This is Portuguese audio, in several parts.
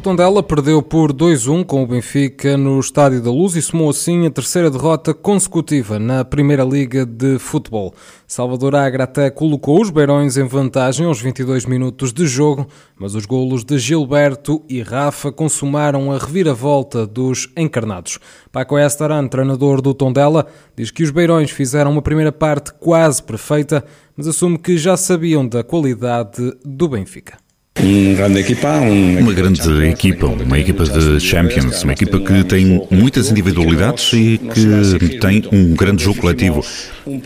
O Tondela perdeu por 2-1 com o Benfica no Estádio da Luz e somou assim a terceira derrota consecutiva na Primeira Liga de Futebol. Salvador Agra até colocou os Beirões em vantagem aos 22 minutos de jogo, mas os golos de Gilberto e Rafa consumaram a reviravolta dos encarnados. Paco Estaran, treinador do Tondela, diz que os Beirões fizeram uma primeira parte quase perfeita, mas assume que já sabiam da qualidade do Benfica. Um grande equipa, um uma grande equipa, uma equipa de Champions, uma equipa que tem muitas individualidades e que tem um grande jogo coletivo.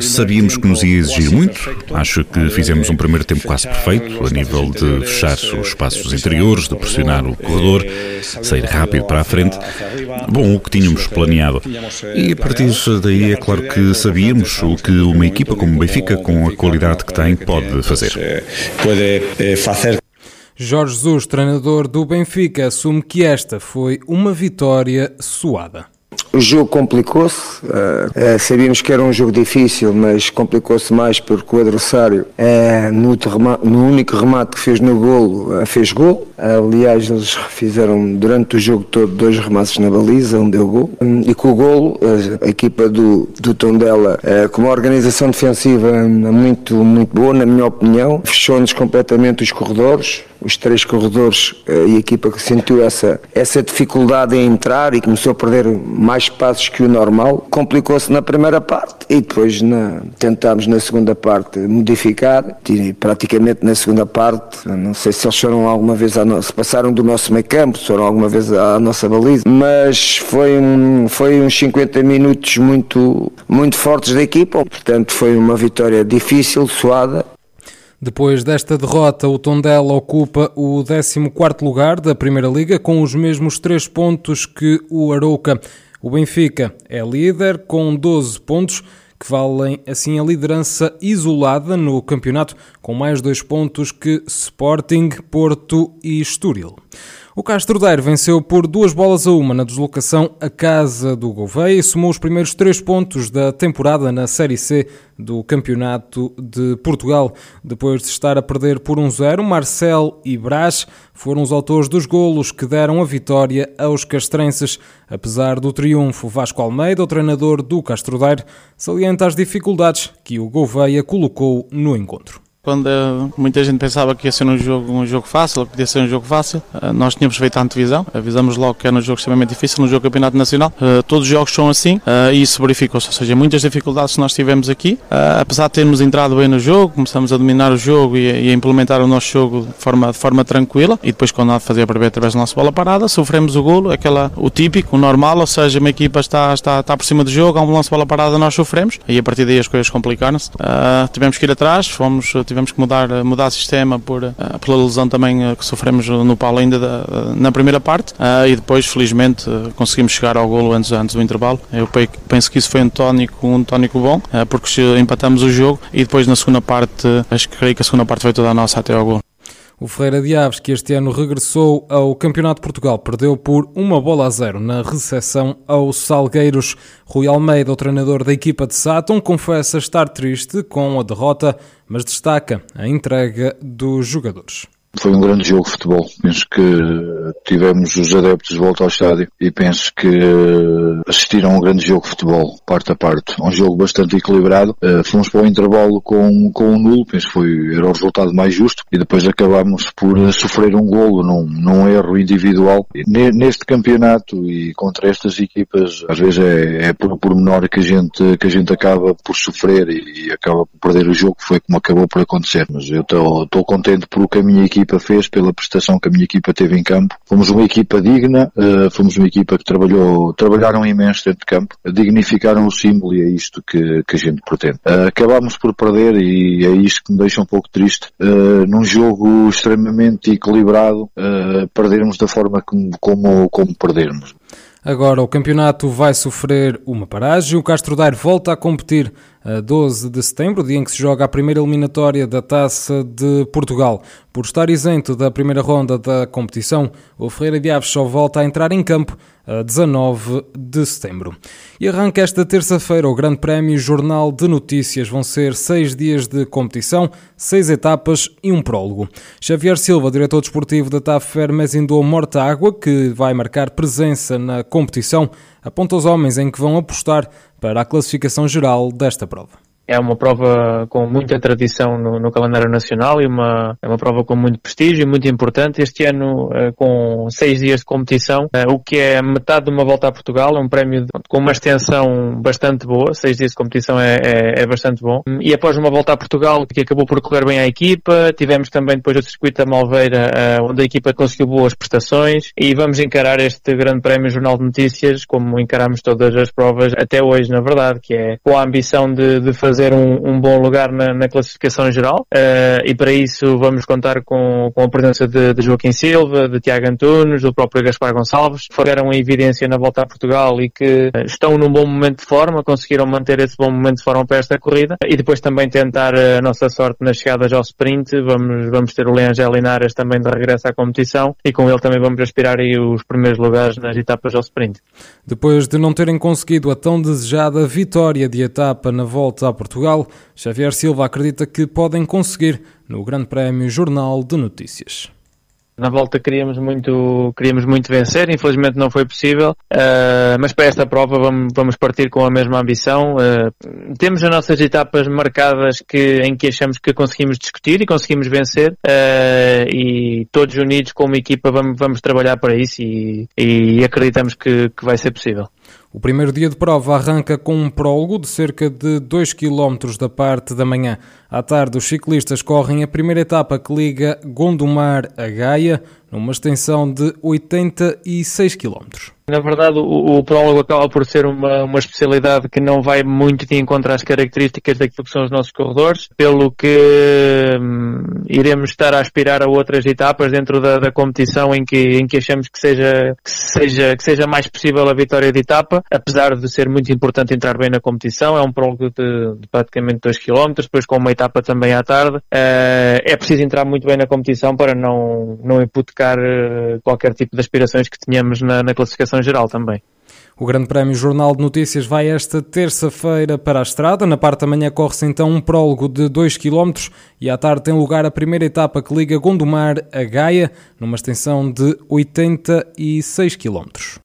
Sabíamos que nos ia exigir muito, acho que fizemos um primeiro tempo quase perfeito, a nível de fechar os espaços interiores, de pressionar o corredor, sair rápido para a frente. Bom, o que tínhamos planeado. E a partir daí é claro que sabíamos o que uma equipa como o Benfica, com a qualidade que tem, pode fazer. Pode fazer Jorge Jesus, treinador do Benfica, assume que esta foi uma vitória suada. O jogo complicou-se, uh, uh, sabíamos que era um jogo difícil, mas complicou-se mais porque o adversário, uh, no, no, único remate que fez no golo, fez gol. Aliás, eles fizeram durante o jogo todo dois remates na baliza, um deu gol. Um, e com o golo, a, equipa do, do Tondela, com uma organização defensiva muito, muito boa, na minha opinião, fechou-nos completamente os corredores, os três corredores e a equipa que sentiu essa, essa dificuldade em entrar e começou a perder mais mais passos que o normal. Complicou-se na primeira parte e depois na, tentámos na segunda parte modificar. E praticamente na segunda parte, não sei se eles foram alguma vez, a no... se passaram do nosso meio campo, se foram alguma vez à nossa baliza, mas foi, um, foi uns 50 minutos muito, muito fortes da equipa, portanto foi uma vitória difícil, suada, depois desta derrota, o Tondela ocupa o 14º lugar da Primeira Liga com os mesmos três pontos que o Arouca. O Benfica é líder com 12 pontos, que valem assim a liderança isolada no campeonato, com mais dois pontos que Sporting, Porto e Estoril. O Castro Daire venceu por duas bolas a uma na deslocação à casa do Gouveia e somou os primeiros três pontos da temporada na Série C do Campeonato de Portugal. Depois de estar a perder por 1-0, um Marcel e Brás foram os autores dos golos que deram a vitória aos castrenses. Apesar do triunfo, Vasco Almeida, o treinador do Castro Daire, salienta as dificuldades que o Gouveia colocou no encontro. Quando uh, muita gente pensava que ia ser um jogo, um jogo fácil, ou que podia ser um jogo fácil, uh, nós tínhamos feito a antevisão, avisamos logo que era um jogo extremamente difícil, um jogo campeonato nacional. Uh, todos os jogos são assim e isso verificou-se, ou seja, muitas dificuldades que nós tivemos aqui, apesar de termos entrado bem no jogo, começamos a dominar o jogo e, a implementar o nosso jogo de forma, de forma tranquila e depois quando nada fazia para ver através da nossa bola parada, sofremos o golo, aquela, o típico, o normal, ou seja, uma equipa está, está, está por cima do jogo, há um lance bola parada, nós sofremos. E a partir daí as coisas complicaram-se. tivemos que ir atrás, fomos, tivemos que mudar mudar sistema por, eh, pela lesão também eh, que sofremos no Paulo ainda da, na primeira parte eh, e depois felizmente conseguimos chegar ao golo antes, antes do intervalo. Eu penso que isso foi um tónico, um tónico bom porque empatamos o jogo e depois na segunda parte, acho que creio que a segunda parte foi toda a nossa até ao golo. O Ferreira de Aves, que este ano regressou ao Campeonato de Portugal, perdeu por uma bola a zero na recepção aos Salgueiros. Rui Almeida, o treinador da equipa de Sátão, confessa estar triste com a derrota, mas destaca a entrega dos jogadores. Foi um grande jogo de futebol. Penso que tivemos os adeptos de volta ao estádio e penso que assistiram a um grande jogo de futebol, parte a parte. Um jogo bastante equilibrado. Eh, fomos para o intervalo com, com um nulo, penso que foi, era o resultado mais justo e depois acabámos por sofrer um golo num, num erro individual. Neste campeonato e contra estas equipas, às vezes é, é por, menor que a gente, que a gente acaba por sofrer e, e acaba por perder o jogo, foi como acabou por acontecer. Mas eu estou contente por que a minha equipa equipa fez, pela prestação que a minha equipa teve em campo. Fomos uma equipa digna, uh, fomos uma equipa que trabalhou, trabalharam imenso dentro de campo, dignificaram o símbolo e é isto que, que a gente pretende. Uh, acabámos por perder e é isto que me deixa um pouco triste. Uh, num jogo extremamente equilibrado, perdermos da forma como, como, como perdermos. Agora o campeonato vai sofrer uma paragem. O Castro Daire volta a competir 12 de setembro, dia em que se joga a primeira eliminatória da Taça de Portugal. Por estar isento da primeira ronda da competição, o Ferreira de Aves só volta a entrar em campo a 19 de setembro. E arranca esta terça-feira o Grande Prémio Jornal de Notícias. Vão ser seis dias de competição, seis etapas e um prólogo. Xavier Silva, diretor desportivo da TAF Fermezindou Morta Água, que vai marcar presença na competição, aponta os homens em que vão apostar para a classificação geral desta prova é uma prova com muita tradição no, no, calendário nacional e uma, é uma prova com muito prestígio e muito importante. Este ano, uh, com seis dias de competição, uh, o que é metade de uma volta a Portugal, é um prémio de, com uma extensão bastante boa. Seis dias de competição é, é, é, bastante bom. E após uma volta a Portugal, que acabou por correr bem à equipa, tivemos também depois o circuito da Malveira, uh, onde a equipa conseguiu boas prestações e vamos encarar este grande prémio Jornal de Notícias, como encaramos todas as provas até hoje, na verdade, que é com a ambição de, de fazer fazer um, um bom lugar na, na classificação geral uh, e para isso vamos contar com, com a presença de, de, Joaquim Silva, de Tiago Antunes, do próprio Gaspar Gonçalves, que foram em evidência na volta a Portugal e que uh, estão num bom momento de forma, conseguiram manter esse bom momento de forma para esta corrida e depois também tentar a nossa sorte nas chegadas ao sprint. Vamos, vamos ter o Leangel Linares também de regresso à competição e com ele também vamos aspirar aí os primeiros lugares nas etapas ao sprint. Depois de não terem conseguido a tão desejada vitória de etapa na volta a Portugal, Xavier Silva acredita que podem conseguir no Grande Prémio Jornal de Notícias. Na volta queríamos muito, queríamos muito vencer, infelizmente não foi possível, uh, mas para esta prova vamos, vamos partir com a mesma ambição. Uh, temos as nossas etapas marcadas que, em que achamos que conseguimos discutir e conseguimos vencer uh, e todos unidos como equipa vamos, vamos trabalhar para isso e, e acreditamos que, que vai ser possível. O primeiro dia de prova arranca com um prólogo de cerca de 2 km da parte da manhã. À tarde, os ciclistas correm a primeira etapa que liga Gondomar a Gaia, numa extensão de 86 km. Na verdade, o, o, prólogo acaba por ser uma, uma especialidade que não vai muito de encontro às características daquilo que são os nossos corredores, pelo que hum, iremos estar a aspirar a outras etapas dentro da, da competição em que, em que achamos que seja, que, seja, que seja mais possível a vitória de etapa, apesar de ser muito importante entrar bem na competição. É um prólogo de, de praticamente 2 km, depois com uma etapa também à tarde. Uh, é preciso entrar muito bem na competição para não, não hipotecar uh, qualquer tipo de aspirações que tenhamos na, na classificação geral também. O Grande Prémio Jornal de Notícias vai esta terça-feira para a estrada. Na parte da manhã corre-se então um prólogo de 2 km e à tarde tem lugar a primeira etapa que liga Gondomar a Gaia, numa extensão de 86 km.